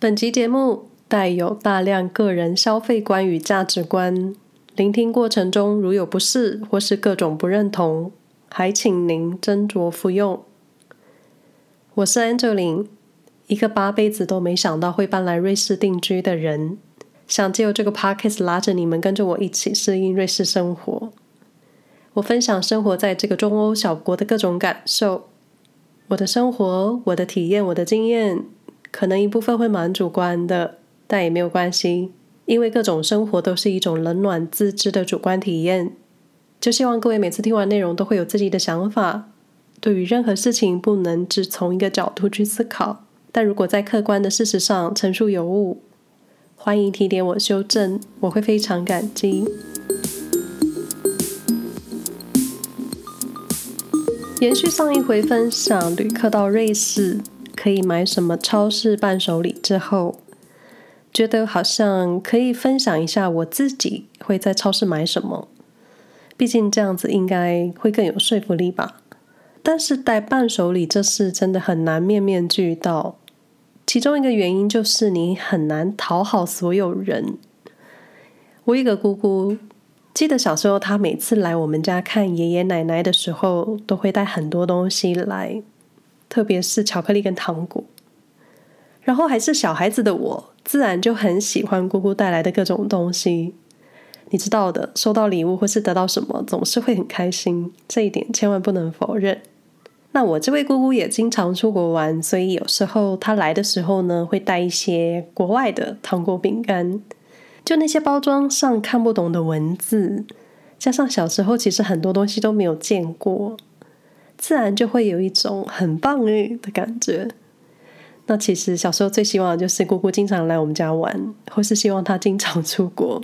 本集节目带有大量个人消费观与价值观，聆听过程中如有不适或是各种不认同，还请您斟酌服用。我是 Angeline，一个八辈子都没想到会搬来瑞士定居的人，想借由这个 Podcast 拉着你们跟着我一起适应瑞士生活。我分享生活在这个中欧小国的各种感受，我的生活、我的体验、我的经验。可能一部分会蛮主观的，但也没有关系，因为各种生活都是一种冷暖自知的主观体验。就希望各位每次听完内容都会有自己的想法。对于任何事情，不能只从一个角度去思考。但如果在客观的事实上陈述有误，欢迎提点我修正，我会非常感激。延续上一回分享，旅客到瑞士。可以买什么超市伴手礼之后，觉得好像可以分享一下我自己会在超市买什么，毕竟这样子应该会更有说服力吧。但是带伴手礼这事真的很难面面俱到，其中一个原因就是你很难讨好所有人。我一个姑姑，记得小时候她每次来我们家看爷爷奶奶的时候，都会带很多东西来。特别是巧克力跟糖果，然后还是小孩子的我，自然就很喜欢姑姑带来的各种东西。你知道的，收到礼物或是得到什么，总是会很开心，这一点千万不能否认。那我这位姑姑也经常出国玩，所以有时候她来的时候呢，会带一些国外的糖果饼干，就那些包装上看不懂的文字，加上小时候其实很多东西都没有见过。自然就会有一种很棒诶的感觉。那其实小时候最希望的就是姑姑经常来我们家玩，或是希望她经常出国。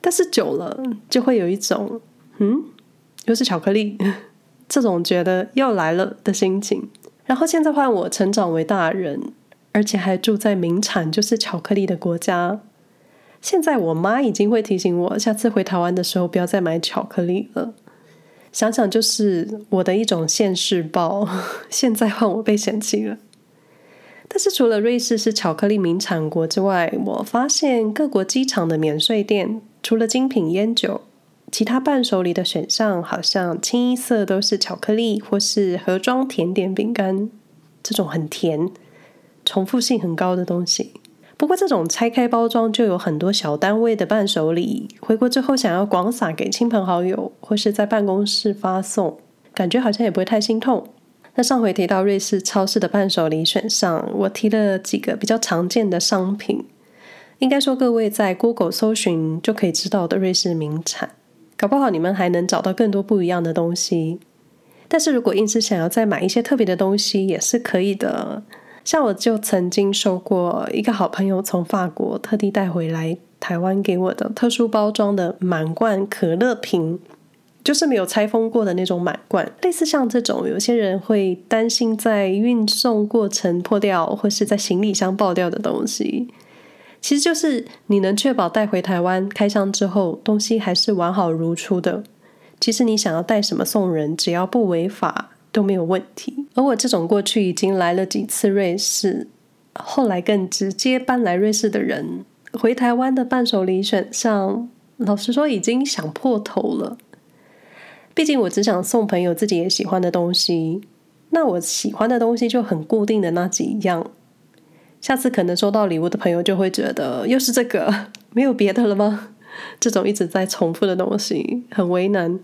但是久了就会有一种嗯，又是巧克力这种觉得又来了的心情。然后现在换我成长为大人，而且还住在名产就是巧克力的国家。现在我妈已经会提醒我，下次回台湾的时候不要再买巧克力了。想想就是我的一种现世报，现在换我被嫌弃了。但是除了瑞士是巧克力名产国之外，我发现各国机场的免税店，除了精品烟酒，其他伴手礼的选项好像清一色都是巧克力或是盒装甜点饼干，这种很甜、重复性很高的东西。不过，这种拆开包装就有很多小单位的伴手礼，回国之后想要广撒给亲朋好友，或是在办公室发送，感觉好像也不会太心痛。那上回提到瑞士超市的伴手礼选项，我提了几个比较常见的商品，应该说各位在 Google 搜寻就可以知道的瑞士名产，搞不好你们还能找到更多不一样的东西。但是如果硬是想要再买一些特别的东西，也是可以的。像我就曾经收过一个好朋友从法国特地带回来台湾给我的特殊包装的满罐可乐瓶，就是没有拆封过的那种满罐。类似像这种，有些人会担心在运送过程破掉，或是在行李箱爆掉的东西，其实就是你能确保带回台湾开箱之后，东西还是完好如初的。其实你想要带什么送人，只要不违法，都没有问题。而我这种过去已经来了几次瑞士，后来更直接搬来瑞士的人，回台湾的伴手礼选项，老实说已经想破头了。毕竟我只想送朋友自己也喜欢的东西，那我喜欢的东西就很固定的那几样。下次可能收到礼物的朋友就会觉得，又是这个，没有别的了吗？这种一直在重复的东西，很为难。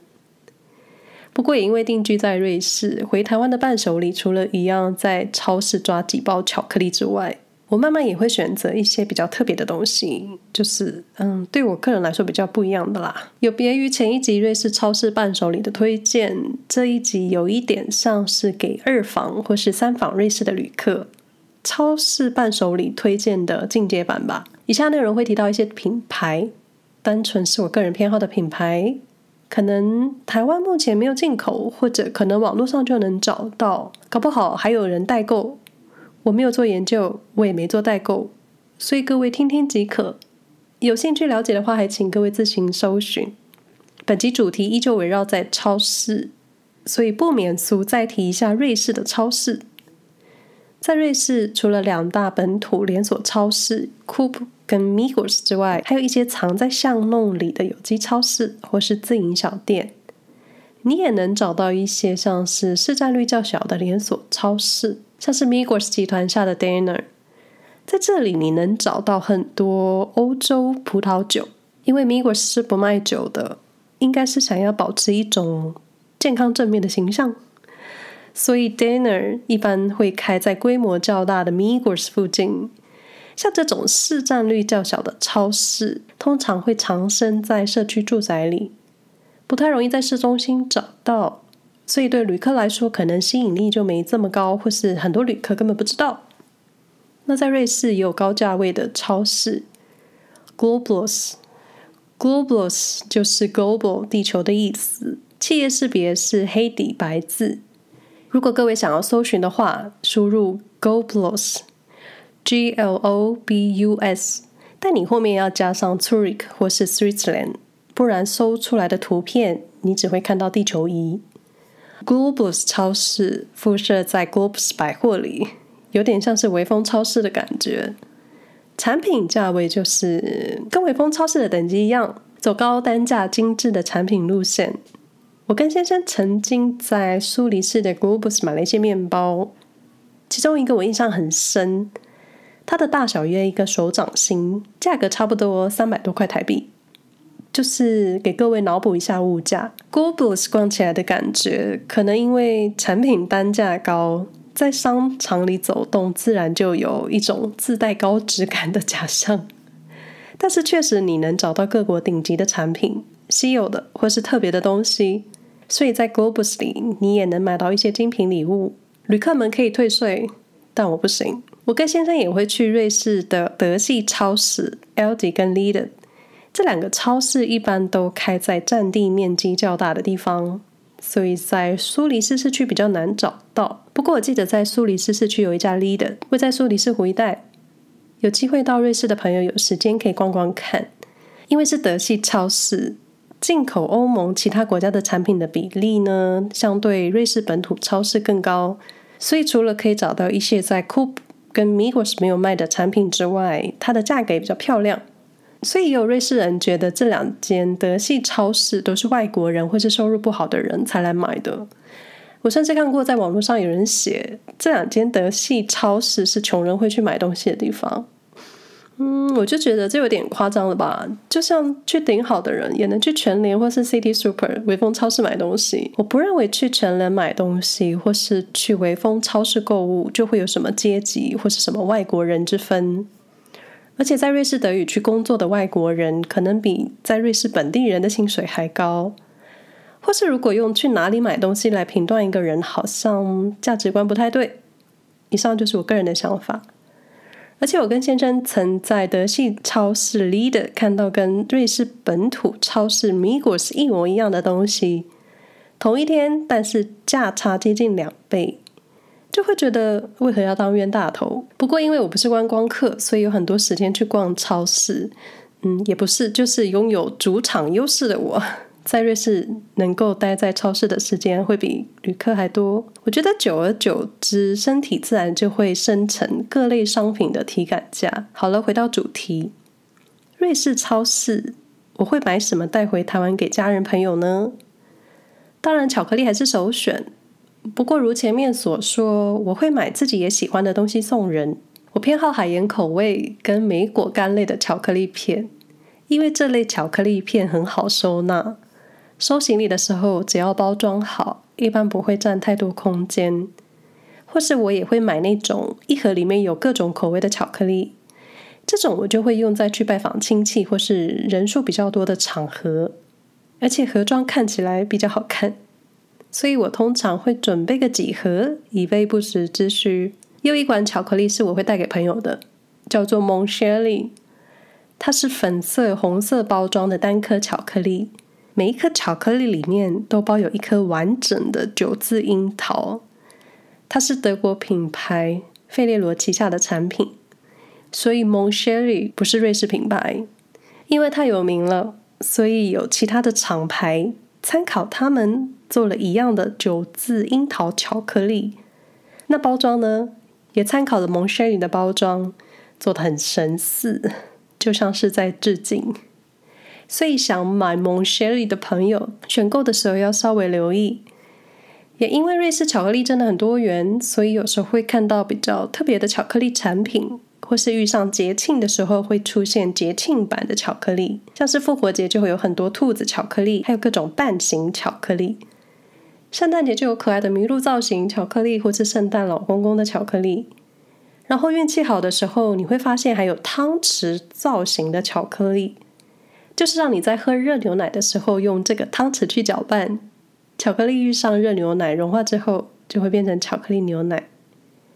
不过也因为定居在瑞士，回台湾的伴手礼除了一样在超市抓几包巧克力之外，我慢慢也会选择一些比较特别的东西，就是嗯，对我个人来说比较不一样的啦。有别于前一集瑞士超市伴手礼的推荐，这一集有一点像是给二访或是三访瑞士的旅客超市伴手礼推荐的进阶版吧。以下内容会提到一些品牌，单纯是我个人偏好的品牌。可能台湾目前没有进口，或者可能网络上就能找到，搞不好还有人代购。我没有做研究，我也没做代购，所以各位听听即可。有兴趣了解的话，还请各位自行搜寻。本集主题依旧围绕在超市，所以不免俗再提一下瑞士的超市。在瑞士，除了两大本土连锁超市 Coop 跟 Migros 之外，还有一些藏在巷弄里的有机超市或是自营小店。你也能找到一些像是市占率较小的连锁超市，像是 Migros 集团下的 dinner。在这里，你能找到很多欧洲葡萄酒，因为 Migros 是不卖酒的，应该是想要保持一种健康正面的形象。所以，dinner 一般会开在规模较大的 Migros 附近。像这种市占率较小的超市，通常会藏身在社区住宅里，不太容易在市中心找到。所以，对旅客来说，可能吸引力就没这么高，或是很多旅客根本不知道。那在瑞士也有高价位的超市，Globus。Globus 就是 Global 地球的意思，企业识别是黑底白字。如果各位想要搜寻的话，输入 Globus，G L O B U S，但你后面要加上 Zurich 或是 Switzerland，不然搜出来的图片你只会看到地球仪。Globus 超市附设在 Globus 百货里，有点像是微风超市的感觉。产品价位就是跟微风超市的等级一样，走高单价精致的产品路线。我跟先生曾经在苏黎世的 Globus 买了一些面包，其中一个我印象很深，它的大小约一个手掌心，价格差不多三百多块台币。就是给各位脑补一下物价，Globus 逛起来的感觉，可能因为产品单价高，在商场里走动，自然就有一种自带高质感的假象。但是确实，你能找到各国顶级的产品、稀有的或是特别的东西。所以在 Globus 里，你也能买到一些精品礼物。旅客们可以退税，但我不行。我跟先生也会去瑞士的德系超市 Aldi 跟 Lidl，这两个超市一般都开在占地面积较大的地方，所以在苏黎世市区比较难找到。不过我记得在苏黎世市区有一家 Lidl，会在苏黎世湖一带。有机会到瑞士的朋友，有时间可以逛逛看，因为是德系超市。进口欧盟其他国家的产品的比例呢，相对瑞士本土超市更高，所以除了可以找到一些在 Coop 跟 Migos 没有卖的产品之外，它的价格也比较漂亮。所以也有瑞士人觉得这两间德系超市都是外国人或是收入不好的人才来买的。我甚至看过在网络上有人写，这两间德系超市是穷人会去买东西的地方。嗯，我就觉得这有点夸张了吧？就像去顶好的人也能去全联或是 City Super 微风超市买东西，我不认为去全联买东西或是去微风超市购物就会有什么阶级或是什么外国人之分。而且在瑞士德语区工作的外国人，可能比在瑞士本地人的薪水还高。或是如果用去哪里买东西来评断一个人，好像价值观不太对。以上就是我个人的想法。而且我跟先生曾在德系超市 Leader 看到跟瑞士本土超市米果是一模一样的东西，同一天，但是价差接近两倍，就会觉得为何要当冤大头？不过因为我不是观光客，所以有很多时间去逛超市。嗯，也不是，就是拥有主场优势的我。在瑞士能够待在超市的时间会比旅客还多，我觉得久而久之，身体自然就会生成各类商品的体感价。好了，回到主题，瑞士超市，我会买什么带回台湾给家人朋友呢？当然，巧克力还是首选。不过如前面所说，我会买自己也喜欢的东西送人。我偏好海盐口味跟莓果干类的巧克力片，因为这类巧克力片很好收纳。收行李的时候，只要包装好，一般不会占太多空间。或是我也会买那种一盒里面有各种口味的巧克力，这种我就会用在去拜访亲戚或是人数比较多的场合，而且盒装看起来比较好看，所以我通常会准备个几盒，以备不时之需。又一款巧克力是我会带给朋友的，叫做 Mon Chéri，它是粉色红色包装的单颗巧克力。每一颗巧克力里面都包有一颗完整的九字樱桃，它是德国品牌费列罗旗下的产品，所以 Mon Chéri 不是瑞士品牌，因为太有名了，所以有其他的厂牌参考他们做了一样的九字樱桃巧克力。那包装呢，也参考了蒙谢里的包装，做得很神似，就像是在致敬。所以想买蒙谢里的朋友，选购的时候要稍微留意。也因为瑞士巧克力真的很多元，所以有时候会看到比较特别的巧克力产品，或是遇上节庆的时候会出现节庆版的巧克力，像是复活节就会有很多兔子巧克力，还有各种蛋形巧克力。圣诞节就有可爱的麋鹿造型巧克力，或是圣诞老公公的巧克力。然后运气好的时候，你会发现还有汤匙造型的巧克力，就是让你在喝热牛奶的时候用这个汤匙去搅拌，巧克力遇上热牛奶融化之后，就会变成巧克力牛奶。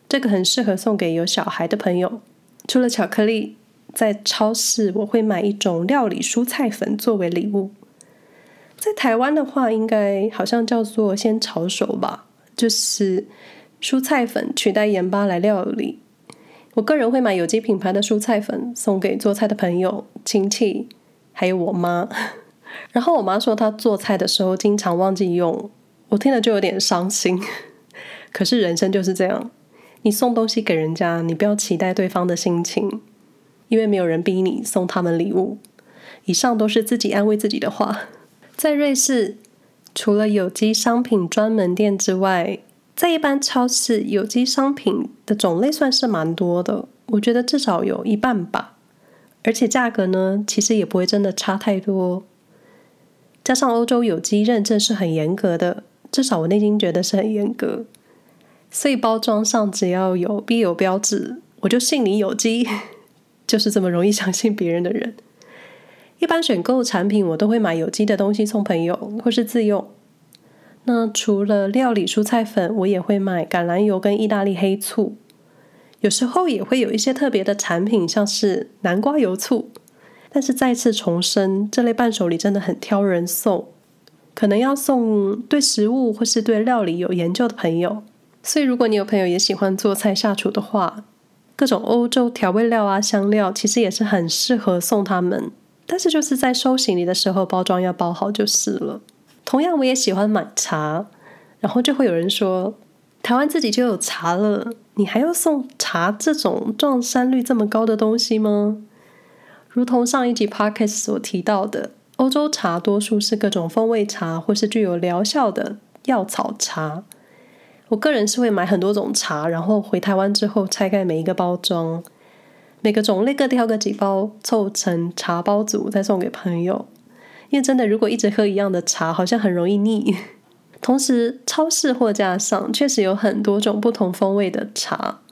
这个很适合送给有小孩的朋友。除了巧克力，在超市我会买一种料理蔬菜粉作为礼物。在台湾的话，应该好像叫做先炒熟吧，就是蔬菜粉取代盐巴来料理。我个人会买有机品牌的蔬菜粉送给做菜的朋友、亲戚，还有我妈。然后我妈说她做菜的时候经常忘记用，我听了就有点伤心。可是人生就是这样，你送东西给人家，你不要期待对方的心情，因为没有人逼你送他们礼物。以上都是自己安慰自己的话。在瑞士，除了有机商品专门店之外，在一般超市，有机商品的种类算是蛮多的。我觉得至少有一半吧，而且价格呢，其实也不会真的差太多。加上欧洲有机认证是很严格的，至少我内心觉得是很严格。所以包装上只要有 B 有标志，我就信你有机，就是这么容易相信别人的人。一般选购产品，我都会买有机的东西送朋友或是自用。那除了料理蔬菜粉，我也会买橄榄油跟意大利黑醋。有时候也会有一些特别的产品，像是南瓜油醋。但是再次重申，这类伴手礼真的很挑人送，可能要送对食物或是对料理有研究的朋友。所以如果你有朋友也喜欢做菜下厨的话，各种欧洲调味料啊、香料，其实也是很适合送他们。但是就是在收行李的时候，包装要包好就是了。同样，我也喜欢买茶，然后就会有人说，台湾自己就有茶了，你还要送茶这种撞衫率这么高的东西吗？如同上一集 podcast 所提到的，欧洲茶多数是各种风味茶，或是具有疗效的药草茶。我个人是会买很多种茶，然后回台湾之后拆开每一个包装。每个种类各挑个几包，凑成茶包组，再送给朋友。因为真的，如果一直喝一样的茶，好像很容易腻。同时，超市货架上确实有很多种不同风味的茶，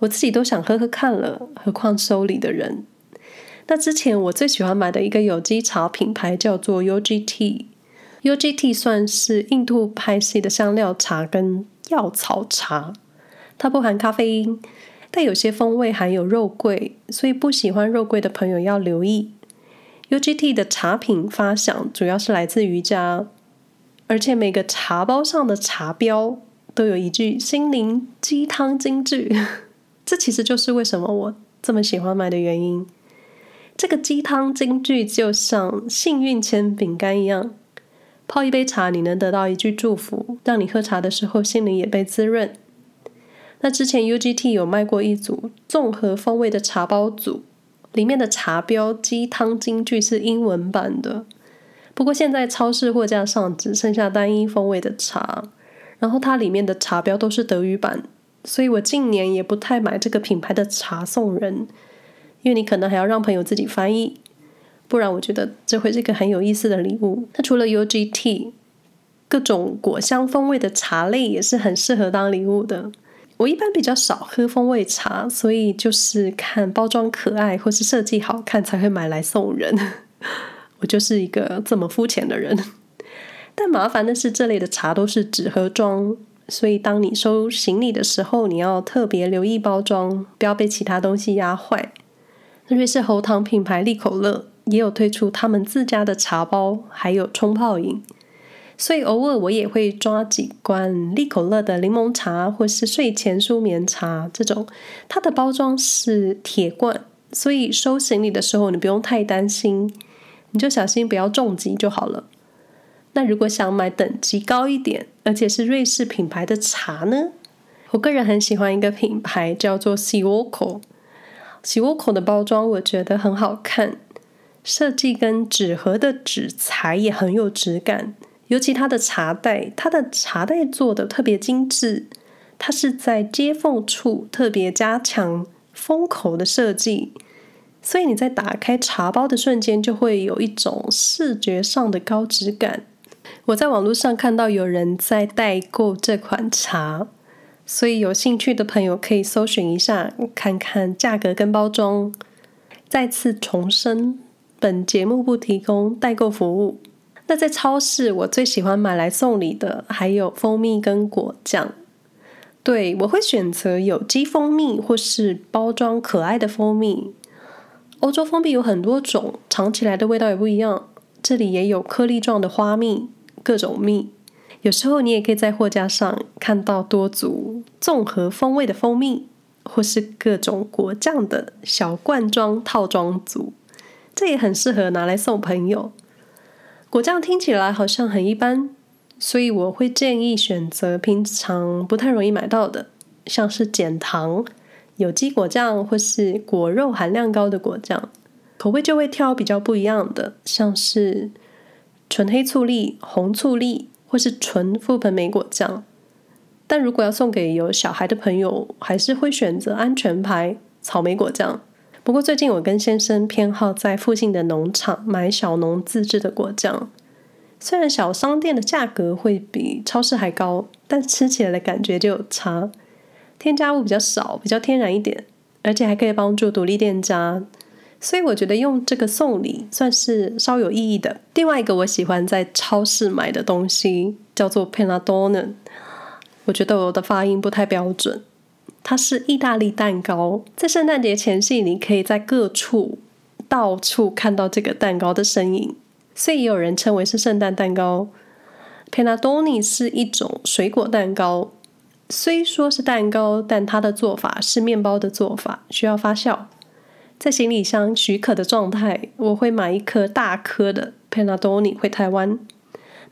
我自己都想喝喝看了，何况收礼的人。那之前我最喜欢买的一个有机茶品牌叫做 UGT，UGT 算是印度派系的香料茶跟药草茶，它不含咖啡因。但有些风味含有肉桂，所以不喜欢肉桂的朋友要留意。UGT 的茶品发想主要是来自瑜伽，而且每个茶包上的茶标都有一句心灵鸡汤金句，这其实就是为什么我这么喜欢买的原因。这个鸡汤金句就像幸运签饼干一样，泡一杯茶，你能得到一句祝福，让你喝茶的时候心灵也被滋润。那之前 U G T 有卖过一组综合风味的茶包组，里面的茶标鸡汤金句是英文版的。不过现在超市货架上只剩下单一风味的茶，然后它里面的茶标都是德语版，所以我近年也不太买这个品牌的茶送人，因为你可能还要让朋友自己翻译，不然我觉得这会是一个很有意思的礼物。那除了 UGT，各种果香风味的茶类也是很适合当礼物的。我一般比较少喝风味茶，所以就是看包装可爱或是设计好看才会买来送人。我就是一个这么肤浅的人。但麻烦的是，这类的茶都是纸盒装，所以当你收行李的时候，你要特别留意包装，不要被其他东西压坏。瑞士喉糖品牌利口乐也有推出他们自家的茶包，还有冲泡饮。所以偶尔我也会抓几罐利口乐的柠檬茶，或是睡前舒眠茶这种。它的包装是铁罐，所以收行李的时候你不用太担心，你就小心不要重击就好了。那如果想买等级高一点，而且是瑞士品牌的茶呢？我个人很喜欢一个品牌，叫做 Siwoko。Siwoko 的包装我觉得很好看，设计跟纸盒的纸材也很有质感。尤其它的茶袋，它的茶袋做的特别精致，它是在接缝处特别加强封口的设计，所以你在打开茶包的瞬间，就会有一种视觉上的高质感。我在网络上看到有人在代购这款茶，所以有兴趣的朋友可以搜寻一下，看看价格跟包装。再次重申，本节目不提供代购服务。那在超市，我最喜欢买来送礼的还有蜂蜜跟果酱。对，我会选择有机蜂蜜或是包装可爱的蜂蜜。欧洲蜂蜜有很多种，尝起来的味道也不一样。这里也有颗粒状的花蜜。各种蜜，有时候你也可以在货架上看到多组综合风味的蜂蜜，或是各种果酱的小罐装套装组，这也很适合拿来送朋友。果酱听起来好像很一般，所以我会建议选择平常不太容易买到的，像是减糖、有机果酱或是果肉含量高的果酱，口味就会挑比较不一样的，像是。纯黑醋栗、红醋栗，或是纯覆盆莓果酱。但如果要送给有小孩的朋友，还是会选择安全牌草莓果酱。不过最近我跟先生偏好在附近的农场买小农自制的果酱。虽然小商店的价格会比超市还高，但吃起来的感觉就有差。添加物比较少，比较天然一点，而且还可以帮助独立店家。所以我觉得用这个送礼算是稍有意义的。另外一个我喜欢在超市买的东西叫做 Panettone，我觉得我的发音不太标准。它是意大利蛋糕，在圣诞节前夕，你可以在各处到处看到这个蛋糕的身影，所以也有人称为是圣诞蛋糕。Panettone 是一种水果蛋糕，虽说是蛋糕，但它的做法是面包的做法，需要发酵。在行李箱许可的状态，我会买一颗大颗的 p a n a d o n i 回台湾。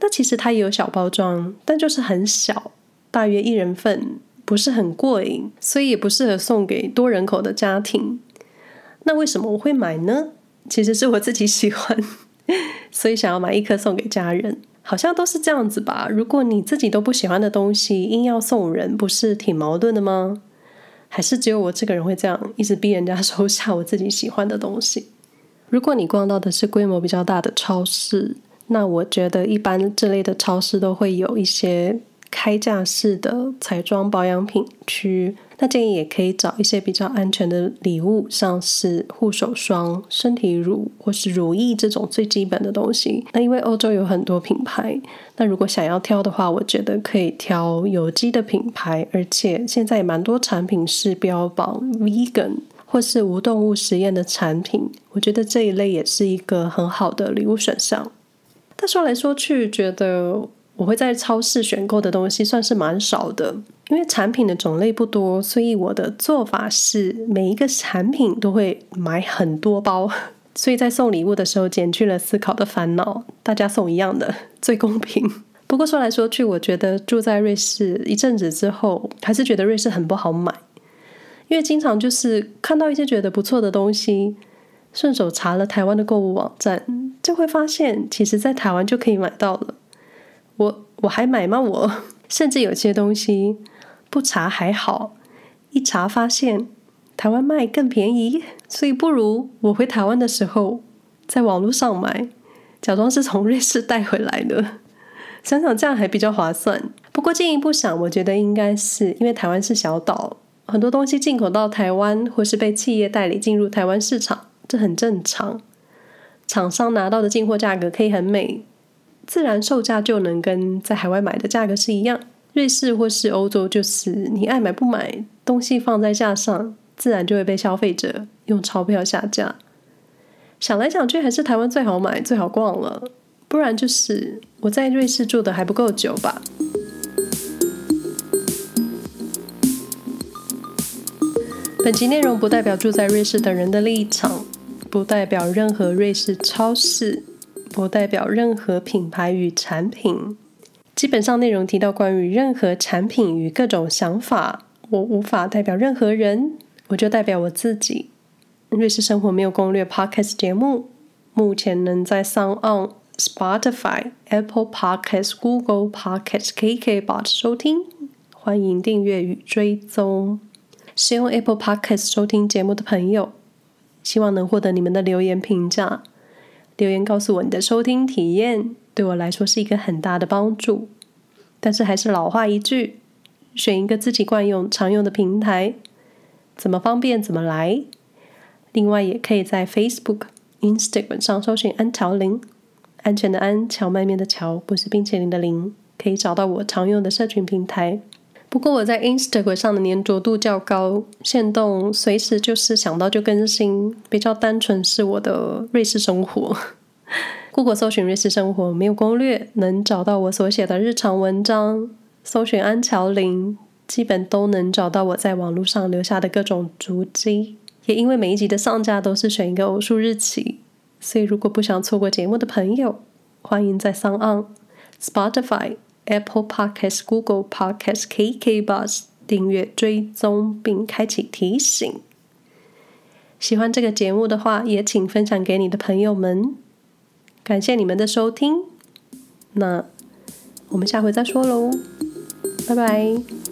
那其实它也有小包装，但就是很小，大约一人份，不是很过瘾，所以也不适合送给多人口的家庭。那为什么我会买呢？其实是我自己喜欢，所以想要买一颗送给家人。好像都是这样子吧？如果你自己都不喜欢的东西，硬要送人，不是挺矛盾的吗？还是只有我这个人会这样，一直逼人家收下我自己喜欢的东西。如果你逛到的是规模比较大的超市，那我觉得一般这类的超市都会有一些开架式的彩妆保养品区。那建议也可以找一些比较安全的礼物，像是护手霜、身体乳或是乳液这种最基本的东西。那因为欧洲有很多品牌，那如果想要挑的话，我觉得可以挑有机的品牌，而且现在也蛮多产品是标榜 vegan 或是无动物实验的产品。我觉得这一类也是一个很好的礼物选项。但说来说去，觉得我会在超市选购的东西算是蛮少的。因为产品的种类不多，所以我的做法是每一个产品都会买很多包，所以在送礼物的时候减去了思考的烦恼，大家送一样的最公平。不过说来说去，我觉得住在瑞士一阵子之后，还是觉得瑞士很不好买，因为经常就是看到一些觉得不错的东西，顺手查了台湾的购物网站，就会发现其实在台湾就可以买到了。我我还买吗？我 甚至有些东西。不查还好，一查发现台湾卖更便宜，所以不如我回台湾的时候在网络上买，假装是从瑞士带回来的。想想这样还比较划算。不过进一步想，我觉得应该是因为台湾是小岛，很多东西进口到台湾或是被企业代理进入台湾市场，这很正常。厂商拿到的进货价格可以很美，自然售价就能跟在海外买的价格是一样。瑞士或是欧洲，就是你爱买不买，东西放在架上，自然就会被消费者用钞票下架。想来想去，还是台湾最好买、最好逛了。不然就是我在瑞士住的还不够久吧。本集内容不代表住在瑞士的人的立场，不代表任何瑞士超市，不代表任何品牌与产品。基本上内容提到关于任何产品与各种想法，我无法代表任何人，我就代表我自己。瑞士生活没有攻略 Podcast 节目，目前能在 SoundOn、Spotify、Apple Podcasts、Google Podcasts、KKBOX 收听，欢迎订阅与追踪。使用 Apple Podcasts 收听节目的朋友，希望能获得你们的留言评价。留言告诉我你的收听体验，对我来说是一个很大的帮助。但是还是老话一句，选一个自己惯用、常用的平台，怎么方便怎么来。另外，也可以在 Facebook、Instagram 上搜寻“安乔林”，安全的安，荞麦面的荞，不是冰淇淋的淋，可以找到我常用的社群平台。不过我在 Instagram 上的黏着度较高，限动随时就是想到就更新，比较单纯是我的瑞士生活。Google 搜寻瑞士生活没有攻略，能找到我所写的日常文章。搜寻安乔林，基本都能找到我在网络上留下的各种足迹。也因为每一集的上架都是选一个偶数日期，所以如果不想错过节目的朋友，欢迎在 SoundOn、Spotify。Apple Podcast、Google Podcast、KKBOX 订阅追踪并开启提醒。喜欢这个节目的话，也请分享给你的朋友们。感谢你们的收听，那我们下回再说喽，拜拜。